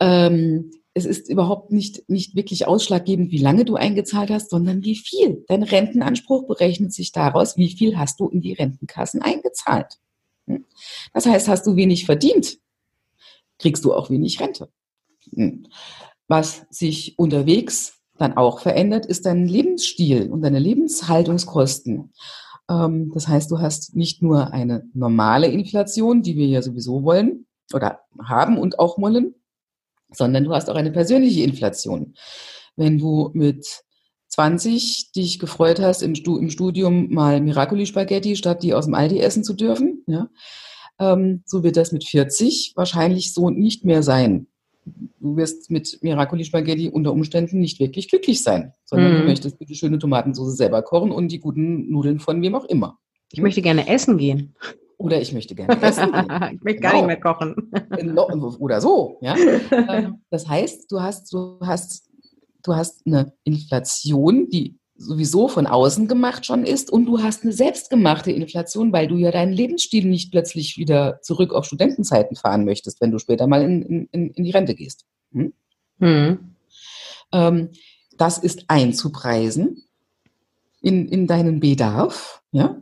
ähm, es ist überhaupt nicht, nicht wirklich ausschlaggebend, wie lange du eingezahlt hast, sondern wie viel. Dein Rentenanspruch berechnet sich daraus, wie viel hast du in die Rentenkassen eingezahlt. Hm? Das heißt, hast du wenig verdient, kriegst du auch wenig Rente. Hm? Was sich unterwegs dann auch verändert, ist dein Lebensstil und deine Lebenshaltungskosten. Ähm, das heißt, du hast nicht nur eine normale Inflation, die wir ja sowieso wollen oder haben und auch wollen, sondern du hast auch eine persönliche Inflation. Wenn du mit 20 dich gefreut hast, im, Studium mal Miracoli-Spaghetti statt die aus dem Aldi essen zu dürfen, ja, ähm, so wird das mit 40 wahrscheinlich so nicht mehr sein. Du wirst mit Miracoli-Spaghetti unter Umständen nicht wirklich glücklich sein, sondern mm. du mhm. möchtest bitte schöne Tomatensauce selber kochen und die guten Nudeln von wem auch immer. Ich möchte gerne essen gehen. Oder ich möchte gerne essen. ich möchte genau. gar nicht genau. mehr kochen. Oder so. Ja? Ähm, das heißt, du hast, du hast, du hast eine Inflation, die sowieso von außen gemacht schon ist und du hast eine selbstgemachte Inflation, weil du ja deinen Lebensstil nicht plötzlich wieder zurück auf Studentenzeiten fahren möchtest, wenn du später mal in, in, in die Rente gehst. Hm? Hm. Ähm, das ist einzupreisen in, in deinen Bedarf. Ja,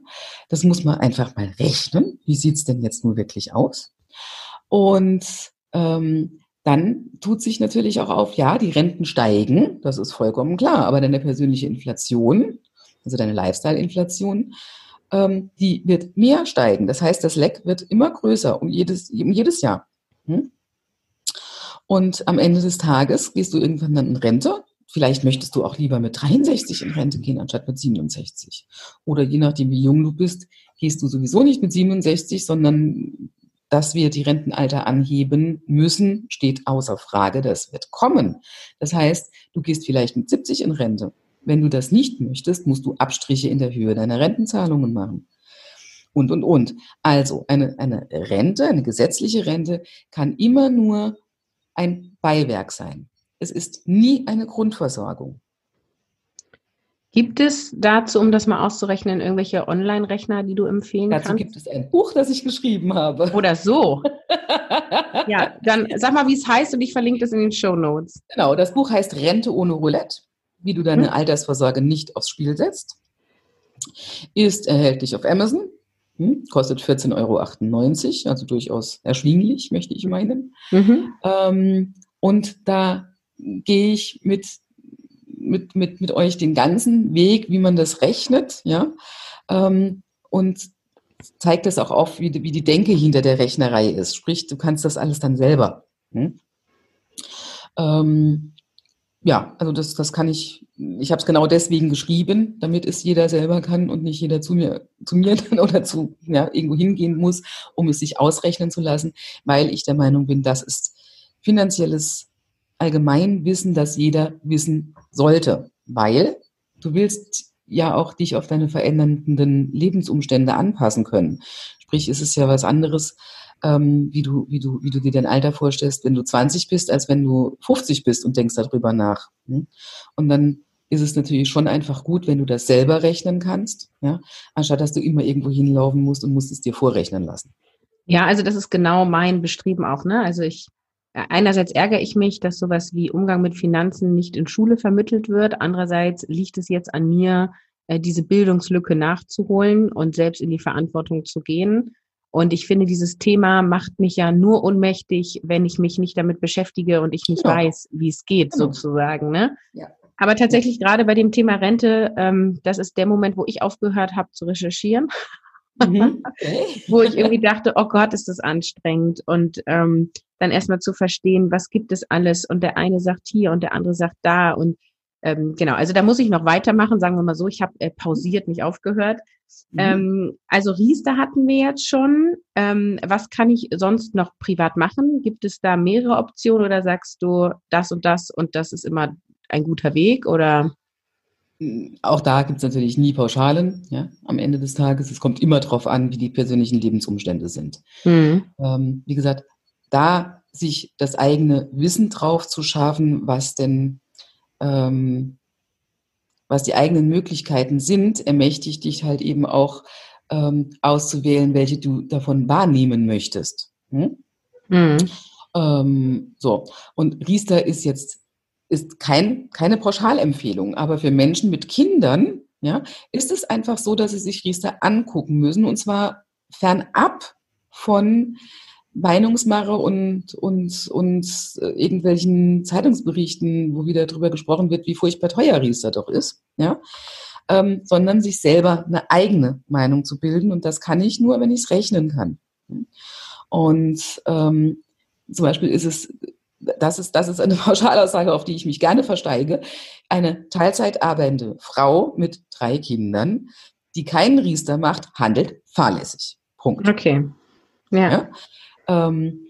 das muss man einfach mal rechnen. Wie sieht's denn jetzt nur wirklich aus? Und ähm, dann tut sich natürlich auch auf, ja, die Renten steigen, das ist vollkommen klar, aber deine persönliche Inflation, also deine Lifestyle-Inflation, ähm, die wird mehr steigen. Das heißt, das Leck wird immer größer um jedes, um jedes Jahr. Hm? Und am Ende des Tages gehst du irgendwann dann in Rente Vielleicht möchtest du auch lieber mit 63 in Rente gehen, anstatt mit 67. Oder je nachdem, wie jung du bist, gehst du sowieso nicht mit 67, sondern dass wir die Rentenalter anheben müssen, steht außer Frage. Das wird kommen. Das heißt, du gehst vielleicht mit 70 in Rente. Wenn du das nicht möchtest, musst du Abstriche in der Höhe deiner Rentenzahlungen machen. Und, und, und. Also eine, eine Rente, eine gesetzliche Rente kann immer nur ein Beiwerk sein. Es ist nie eine Grundversorgung. Gibt es dazu, um das mal auszurechnen, irgendwelche Online-Rechner, die du empfehlen dazu kannst? Dazu gibt es ein Buch, das ich geschrieben habe. Oder so. ja, dann sag mal, wie es heißt und ich verlinke es in den Show Notes. Genau, das Buch heißt Rente ohne Roulette, wie du deine hm. Altersvorsorge nicht aufs Spiel setzt. Ist erhältlich auf Amazon, hm, kostet 14,98 Euro, also durchaus erschwinglich, möchte ich meinen. Mhm. Ähm, und da gehe ich mit, mit, mit, mit euch den ganzen Weg, wie man das rechnet, ja, ähm, und zeigt das auch auf, wie, wie die Denke hinter der Rechnerei ist. Sprich, du kannst das alles dann selber. Hm? Ähm, ja, also das, das kann ich, ich habe es genau deswegen geschrieben, damit es jeder selber kann und nicht jeder zu mir, zu mir oder zu ja, irgendwo hingehen muss, um es sich ausrechnen zu lassen, weil ich der Meinung bin, das ist finanzielles Allgemeinwissen, das jeder wissen sollte, weil du willst ja auch dich auf deine verändernden Lebensumstände anpassen können. Sprich, ist es ja was anderes, ähm, wie, du, wie, du, wie du dir dein Alter vorstellst, wenn du 20 bist, als wenn du 50 bist und denkst darüber nach. Hm? Und dann ist es natürlich schon einfach gut, wenn du das selber rechnen kannst, ja, anstatt dass du immer irgendwo hinlaufen musst und musst es dir vorrechnen lassen. Ja, also das ist genau mein Bestreben auch. Ne? Also ich einerseits ärgere ich mich, dass sowas wie Umgang mit Finanzen nicht in Schule vermittelt wird. Andererseits liegt es jetzt an mir, äh, diese Bildungslücke nachzuholen und selbst in die Verantwortung zu gehen. Und ich finde, dieses Thema macht mich ja nur ohnmächtig, wenn ich mich nicht damit beschäftige und ich nicht genau. weiß, wie es geht, genau. sozusagen. Ne? Ja. Aber tatsächlich gerade bei dem Thema Rente, ähm, das ist der Moment, wo ich aufgehört habe zu recherchieren. Mhm. Okay. wo ich irgendwie dachte, oh Gott, ist das anstrengend. Und ähm, dann erstmal zu verstehen, was gibt es alles. Und der eine sagt hier und der andere sagt da. Und ähm, genau, also da muss ich noch weitermachen, sagen wir mal so. Ich habe äh, pausiert, nicht aufgehört. Mhm. Ähm, also Riester hatten wir jetzt schon. Ähm, was kann ich sonst noch privat machen? Gibt es da mehrere Optionen oder sagst du das und das und das ist immer ein guter Weg oder? Auch da gibt es natürlich nie Pauschalen ja, am Ende des Tages. Es kommt immer darauf an, wie die persönlichen Lebensumstände sind. Mhm. Ähm, wie gesagt, da sich das eigene Wissen drauf zu schaffen, was denn ähm, was die eigenen Möglichkeiten sind, ermächtigt dich halt eben auch ähm, auszuwählen, welche du davon wahrnehmen möchtest. Hm? Mhm. Ähm, so, und Riester ist jetzt ist kein, keine Pauschalempfehlung, aber für Menschen mit Kindern ja, ist es einfach so, dass sie sich Riester angucken müssen und zwar fernab von Meinungsmache und, und, und äh, irgendwelchen Zeitungsberichten, wo wieder darüber gesprochen wird, wie furchtbar teuer Riester doch ist, ja, ähm, sondern sich selber eine eigene Meinung zu bilden. Und das kann ich nur, wenn ich es rechnen kann. Und ähm, zum Beispiel ist es, das ist, das ist eine Pauschalaussage, auf die ich mich gerne versteige, eine Teilzeit arbeitende Frau mit drei Kindern, die keinen Riester macht, handelt fahrlässig. Punkt. Okay. ja? ja? Ähm,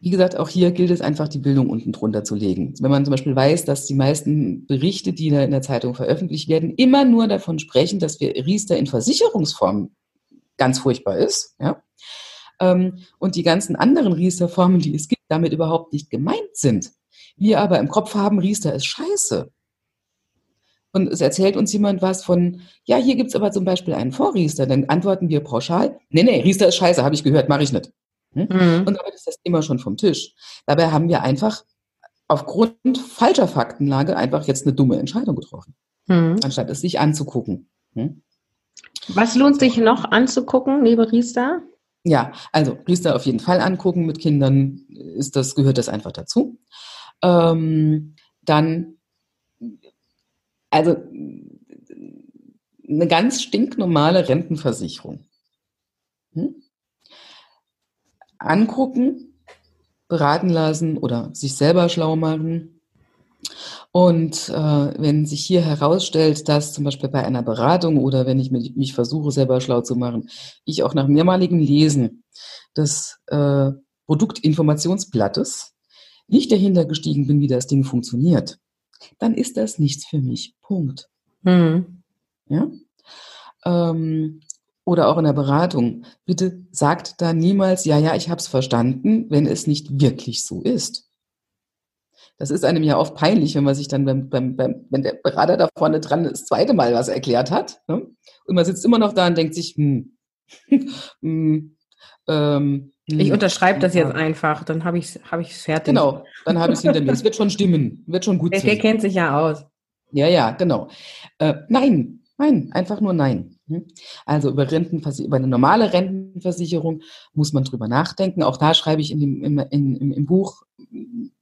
wie gesagt, auch hier gilt es einfach, die Bildung unten drunter zu legen. Wenn man zum Beispiel weiß, dass die meisten Berichte, die in der Zeitung veröffentlicht werden, immer nur davon sprechen, dass wir Riester in Versicherungsform ganz furchtbar ist, ja, ähm, und die ganzen anderen Riester-Formen, die es gibt, damit überhaupt nicht gemeint sind. Wir aber im Kopf haben, Riester ist scheiße. Und es erzählt uns jemand was von, ja, hier gibt es aber zum Beispiel einen Vorriester. Dann antworten wir pauschal, nee, nee, Riester ist scheiße, habe ich gehört, mache ich nicht. Hm? Mhm. Und damit ist das Thema schon vom Tisch. Dabei haben wir einfach aufgrund falscher Faktenlage einfach jetzt eine dumme Entscheidung getroffen, mhm. anstatt es sich anzugucken. Hm? Was lohnt sich noch anzugucken neben Riester? Ja, also Riester auf jeden Fall angucken mit Kindern, ist das, gehört das einfach dazu. Ähm, dann, also eine ganz stinknormale Rentenversicherung. Hm? Angucken, beraten lassen oder sich selber schlau machen. Und äh, wenn sich hier herausstellt, dass zum Beispiel bei einer Beratung oder wenn ich mich, mich versuche, selber schlau zu machen, ich auch nach mehrmaligem Lesen des äh, Produktinformationsblattes nicht dahinter gestiegen bin, wie das Ding funktioniert, dann ist das nichts für mich. Punkt. Mhm. Ja? Ähm, oder auch in der Beratung, bitte sagt da niemals, ja, ja, ich habe es verstanden, wenn es nicht wirklich so ist. Das ist einem ja oft peinlich, wenn man sich dann beim, beim, beim wenn der Berater da vorne dran das zweite Mal was erklärt hat. Ne? Und man sitzt immer noch da und denkt sich, hm, hm, ähm, ich hm, unterschreibe das jetzt einfach, dann habe ich es hab ich's fertig. Genau, dann habe ich es hinter mir. Es wird schon stimmen, wird schon gut der, sein. Der kennt sich ja aus. Ja, ja, genau. Äh, nein, nein, einfach nur nein. Mhm. Also über, über eine normale Rentenversicherung muss man drüber nachdenken. Auch da schreibe ich in dem, im, in, im Buch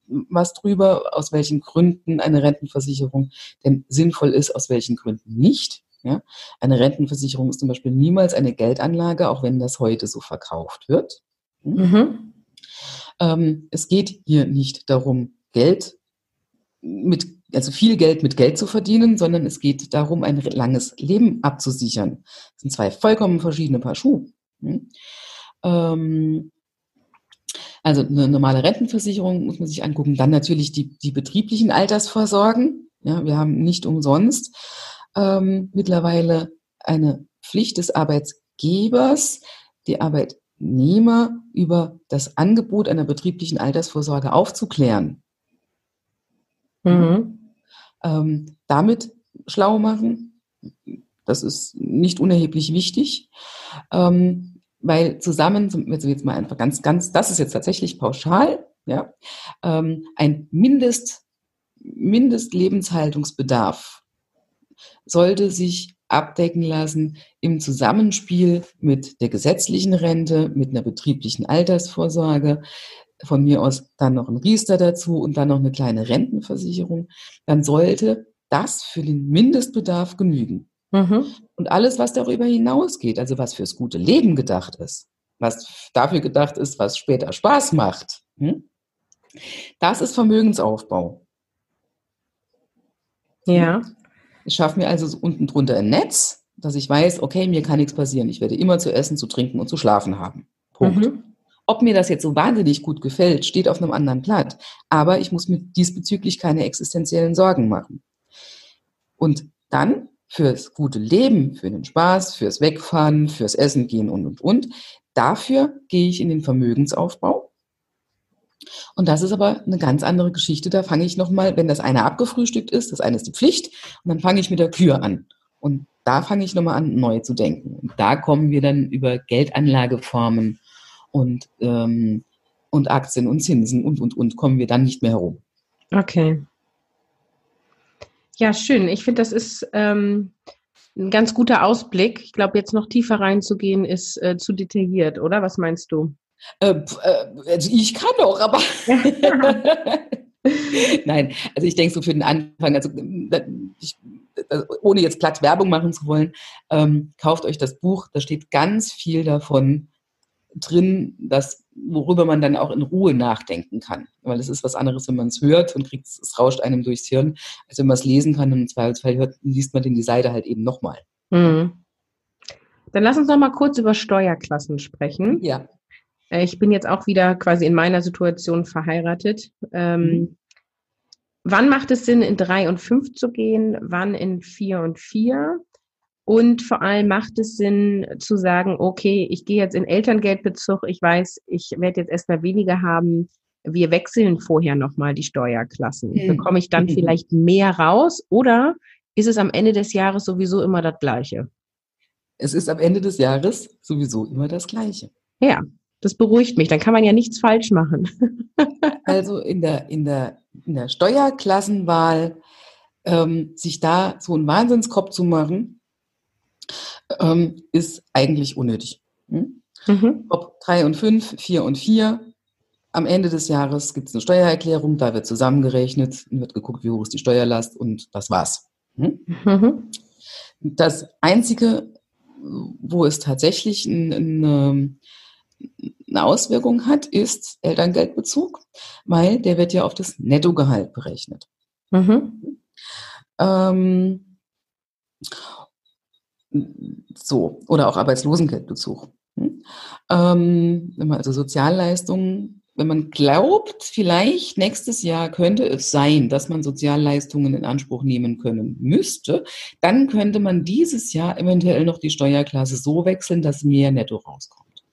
was drüber, aus welchen Gründen eine Rentenversicherung denn sinnvoll ist, aus welchen Gründen nicht. Ja? Eine Rentenversicherung ist zum Beispiel niemals eine Geldanlage, auch wenn das heute so verkauft wird. Mhm. Ähm, es geht hier nicht darum, Geld mit, also viel Geld mit Geld zu verdienen, sondern es geht darum, ein langes Leben abzusichern. Das sind zwei vollkommen verschiedene Paar Schuhe. Hm? Ähm, also eine normale Rentenversicherung muss man sich angucken. Dann natürlich die, die betrieblichen Altersvorsorgen. Ja, wir haben nicht umsonst ähm, mittlerweile eine Pflicht des Arbeitgebers, die Arbeitnehmer über das Angebot einer betrieblichen Altersvorsorge aufzuklären. Mhm. Ähm, damit schlau machen, das ist nicht unerheblich wichtig. Ähm, weil zusammen, also jetzt mal einfach ganz, ganz, das ist jetzt tatsächlich pauschal, ja, ähm, ein Mindest, Mindestlebenshaltungsbedarf sollte sich abdecken lassen im Zusammenspiel mit der gesetzlichen Rente, mit einer betrieblichen Altersvorsorge, von mir aus dann noch ein Riester dazu und dann noch eine kleine Rentenversicherung, dann sollte das für den Mindestbedarf genügen. Mhm. Und alles, was darüber hinausgeht, also was fürs gute Leben gedacht ist, was dafür gedacht ist, was später Spaß macht, hm? das ist Vermögensaufbau. Ja. Ich schaffe mir also unten drunter ein Netz, dass ich weiß, okay, mir kann nichts passieren. Ich werde immer zu essen, zu trinken und zu schlafen haben. Punkt. Mhm. Ob mir das jetzt so wahnsinnig gut gefällt, steht auf einem anderen Blatt. Aber ich muss mir diesbezüglich keine existenziellen Sorgen machen. Und dann fürs gute Leben, für den Spaß, fürs Wegfahren, fürs Essen gehen und, und, und. Dafür gehe ich in den Vermögensaufbau. Und das ist aber eine ganz andere Geschichte. Da fange ich nochmal, wenn das eine abgefrühstückt ist, das eine ist die Pflicht, und dann fange ich mit der Kür an. Und da fange ich nochmal an, neu zu denken. Und da kommen wir dann über Geldanlageformen und, ähm, und Aktien und Zinsen und, und, und, kommen wir dann nicht mehr herum. Okay. Ja, schön. Ich finde, das ist ähm, ein ganz guter Ausblick. Ich glaube, jetzt noch tiefer reinzugehen, ist äh, zu detailliert, oder? Was meinst du? Äh, äh, also ich kann doch, aber. Nein, also ich denke so für den Anfang, also ich, also ohne jetzt platt Werbung machen zu wollen, ähm, kauft euch das Buch, da steht ganz viel davon, drin, das, worüber man dann auch in Ruhe nachdenken kann. Weil es ist was anderes, wenn man es hört und kriegt es rauscht einem durchs Hirn, als wenn man es lesen kann und im Zweifelsfall hört, liest man den die Seite halt eben nochmal. Mhm. Dann lass uns noch mal kurz über Steuerklassen sprechen. Ja. Äh, ich bin jetzt auch wieder quasi in meiner Situation verheiratet. Ähm, mhm. Wann macht es Sinn, in drei und fünf zu gehen? Wann in vier und vier? Und vor allem macht es Sinn zu sagen, okay, ich gehe jetzt in Elterngeldbezug, ich weiß, ich werde jetzt erstmal weniger haben. Wir wechseln vorher nochmal die Steuerklassen. Mhm. Bekomme ich dann mhm. vielleicht mehr raus oder ist es am Ende des Jahres sowieso immer das Gleiche? Es ist am Ende des Jahres sowieso immer das Gleiche. Ja, das beruhigt mich. Dann kann man ja nichts falsch machen. also in der, in der, in der Steuerklassenwahl ähm, sich da so einen Wahnsinnskopf zu machen, ähm, ist eigentlich unnötig. Hm? Mhm. Ob drei und fünf, vier und vier. Am Ende des Jahres gibt es eine Steuererklärung, da wird zusammengerechnet, wird geguckt, wie hoch ist die Steuerlast und das war's. Hm? Mhm. Das Einzige, wo es tatsächlich eine, eine Auswirkung hat, ist Elterngeldbezug, weil der wird ja auf das Nettogehalt berechnet. Mhm. Ähm, so, oder auch Arbeitslosengeldbezug. Hm? Ähm, wenn man also Sozialleistungen, wenn man glaubt, vielleicht nächstes Jahr könnte es sein, dass man Sozialleistungen in Anspruch nehmen können müsste, dann könnte man dieses Jahr eventuell noch die Steuerklasse so wechseln, dass mehr netto rauskommt.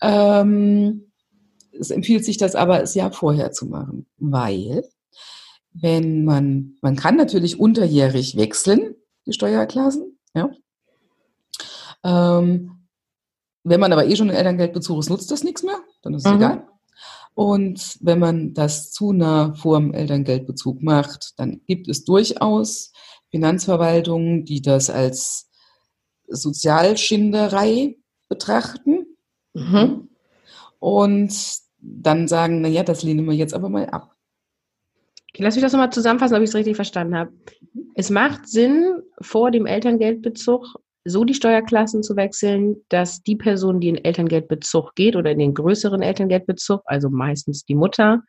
Ähm, es empfiehlt sich das aber, das Jahr vorher zu machen, weil wenn man, man kann natürlich unterjährig wechseln, die Steuerklassen, ja. Ähm, wenn man aber eh schon einen Elterngeldbezug ist, nutzt das nichts mehr, dann ist es mhm. egal. Und wenn man das zu nah vor dem Elterngeldbezug macht, dann gibt es durchaus Finanzverwaltungen, die das als Sozialschinderei betrachten mhm. und dann sagen, naja, das lehnen wir jetzt aber mal ab. Okay, lass mich das nochmal zusammenfassen, ob ich es richtig verstanden habe. Es macht Sinn, vor dem Elterngeldbezug so die Steuerklassen zu wechseln, dass die Person, die in Elterngeldbezug geht oder in den größeren Elterngeldbezug, also meistens die Mutter,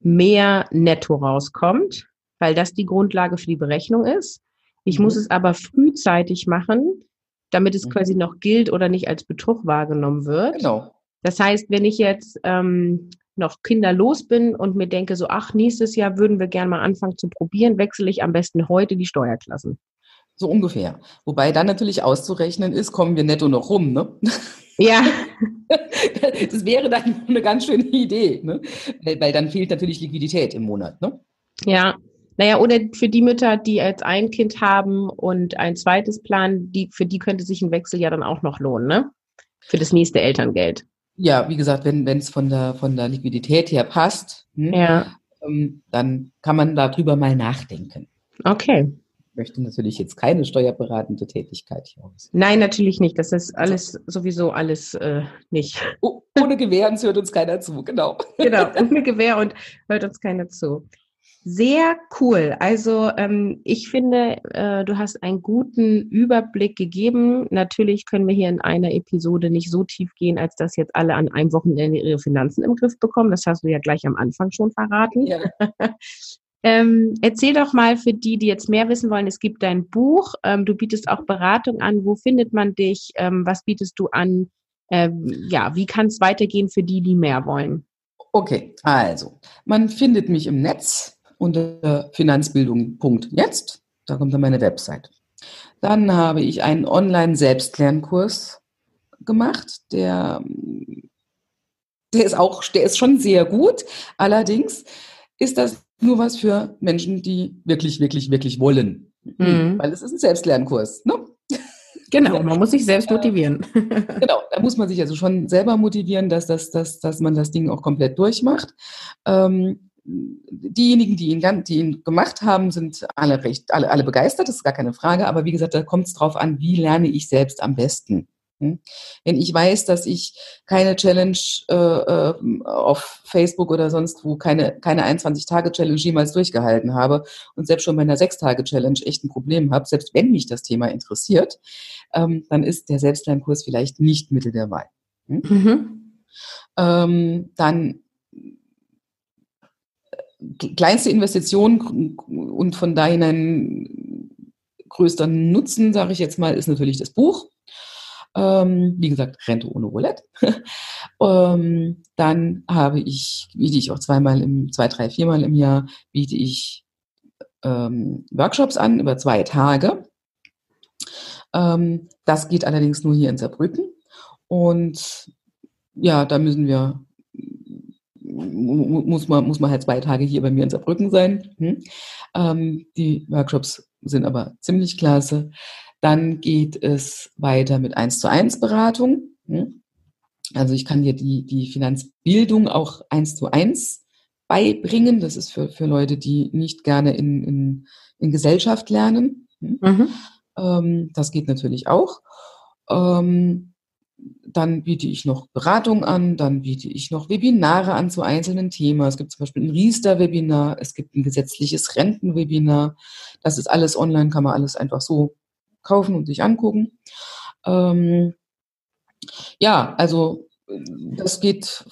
mehr netto rauskommt, weil das die Grundlage für die Berechnung ist. Ich mhm. muss es aber frühzeitig machen, damit es mhm. quasi noch gilt oder nicht als Betrug wahrgenommen wird. Genau. Das heißt, wenn ich jetzt ähm, noch kinderlos bin und mir denke, so, ach, nächstes Jahr würden wir gerne mal anfangen zu probieren, wechsle ich am besten heute die Steuerklassen. So ungefähr. Wobei dann natürlich auszurechnen ist, kommen wir netto noch rum, ne? Ja. Das wäre dann eine ganz schöne Idee, ne? Weil, dann fehlt natürlich Liquidität im Monat, ne? Ja. Naja, oder für die Mütter, die als ein Kind haben und ein zweites planen, die, für die könnte sich ein Wechsel ja dann auch noch lohnen, ne? Für das nächste Elterngeld. Ja, wie gesagt, wenn es von der, von der Liquidität her passt, hm, ja. ähm, dann kann man darüber mal nachdenken. Okay. Ich möchte natürlich jetzt keine steuerberatende Tätigkeit hier aus. Nein, natürlich nicht. Das ist alles sowieso alles äh, nicht. Oh, ohne Gewähr uns hört uns keiner zu, genau. Genau, ohne Gewähr und hört uns keiner zu. Sehr cool. Also ähm, ich finde, äh, du hast einen guten Überblick gegeben. Natürlich können wir hier in einer Episode nicht so tief gehen, als dass jetzt alle an einem Wochenende ihre Finanzen im Griff bekommen. Das hast du ja gleich am Anfang schon verraten. Ja. ähm, erzähl doch mal für die, die jetzt mehr wissen wollen. Es gibt dein Buch. Ähm, du bietest auch Beratung an. Wo findet man dich? Ähm, was bietest du an? Ähm, ja, wie kann es weitergehen für die, die mehr wollen? Okay, also man findet mich im Netz unter finanzbildung.jetzt. Da kommt dann meine Website. Dann habe ich einen Online-Selbstlernkurs gemacht, der, der ist auch, der ist schon sehr gut. Allerdings ist das nur was für Menschen, die wirklich, wirklich, wirklich wollen. Mhm. Weil es ist ein Selbstlernkurs. Ne? Genau, man muss sich selbst motivieren. genau, da muss man sich also schon selber motivieren, dass, das, dass, dass man das Ding auch komplett durchmacht. Ähm, diejenigen, die ihn, die ihn gemacht haben, sind alle recht, alle, alle begeistert, das ist gar keine Frage. Aber wie gesagt, da kommt es drauf an, wie lerne ich selbst am besten. Hm? Wenn ich weiß, dass ich keine Challenge äh, äh auf Facebook oder sonst wo, keine, keine 21-Tage-Challenge jemals durchgehalten habe und selbst schon bei einer 6-Tage-Challenge echt ein Problem habe, selbst wenn mich das Thema interessiert, ähm, dann ist der Selbstlernkurs vielleicht nicht Mittel der Wahl. Hm? Mhm. Ähm, dann kleinste Investition und von daher ein größter Nutzen, sage ich jetzt mal, ist natürlich das Buch. Ähm, wie gesagt, Rente ohne Roulette. ähm, dann habe ich, biete ich auch zweimal im, zwei, drei, viermal im Jahr, biete ich ähm, Workshops an über zwei Tage. Ähm, das geht allerdings nur hier in Saarbrücken. Und ja, da müssen wir muss man, muss man halt zwei Tage hier bei mir in Saarbrücken sein. Hm? Ähm, die Workshops sind aber ziemlich klasse. Dann geht es weiter mit 1 zu 1 Beratung. Hm? Also ich kann dir die, die Finanzbildung auch 1 zu 1 beibringen. Das ist für, für Leute, die nicht gerne in, in, in Gesellschaft lernen. Hm? Mhm. Ähm, das geht natürlich auch. Ähm, dann biete ich noch Beratung an, dann biete ich noch Webinare an zu einzelnen Themen. Es gibt zum Beispiel ein Riester-Webinar, es gibt ein gesetzliches Rentenwebinar. Das ist alles online, kann man alles einfach so kaufen und sich angucken. Ähm, ja, also das geht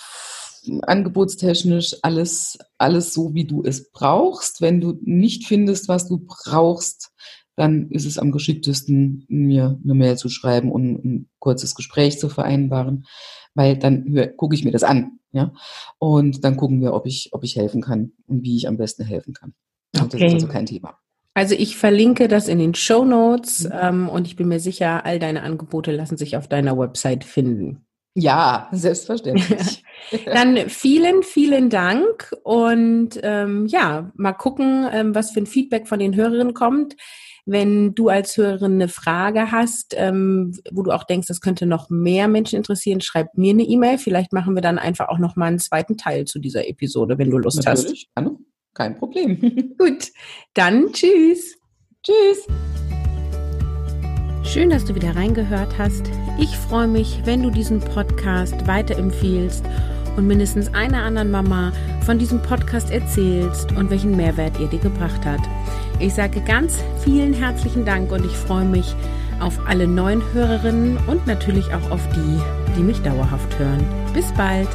angebotstechnisch alles, alles so, wie du es brauchst. Wenn du nicht findest, was du brauchst, dann ist es am geschicktesten, mir eine Mail zu schreiben und ein kurzes Gespräch zu vereinbaren, weil dann gucke ich mir das an, ja, und dann gucken wir, ob ich, ob ich helfen kann und wie ich am besten helfen kann. Okay. Das ist also kein Thema. Also ich verlinke das in den Show Notes mhm. ähm, und ich bin mir sicher, all deine Angebote lassen sich auf deiner Website finden. Ja, selbstverständlich. Dann vielen, vielen Dank und ähm, ja, mal gucken, ähm, was für ein Feedback von den Hörerinnen kommt. Wenn du als Hörerin eine Frage hast, ähm, wo du auch denkst, das könnte noch mehr Menschen interessieren, schreib mir eine E-Mail. Vielleicht machen wir dann einfach auch noch mal einen zweiten Teil zu dieser Episode, wenn du Lust Natürlich, hast. Natürlich, kein Problem. Gut, dann tschüss. Tschüss. Schön, dass du wieder reingehört hast. Ich freue mich, wenn du diesen Podcast weiterempfiehlst und mindestens einer anderen Mama von diesem Podcast erzählst und welchen Mehrwert er dir gebracht hat. Ich sage ganz vielen herzlichen Dank und ich freue mich auf alle neuen Hörerinnen und natürlich auch auf die, die mich dauerhaft hören. Bis bald!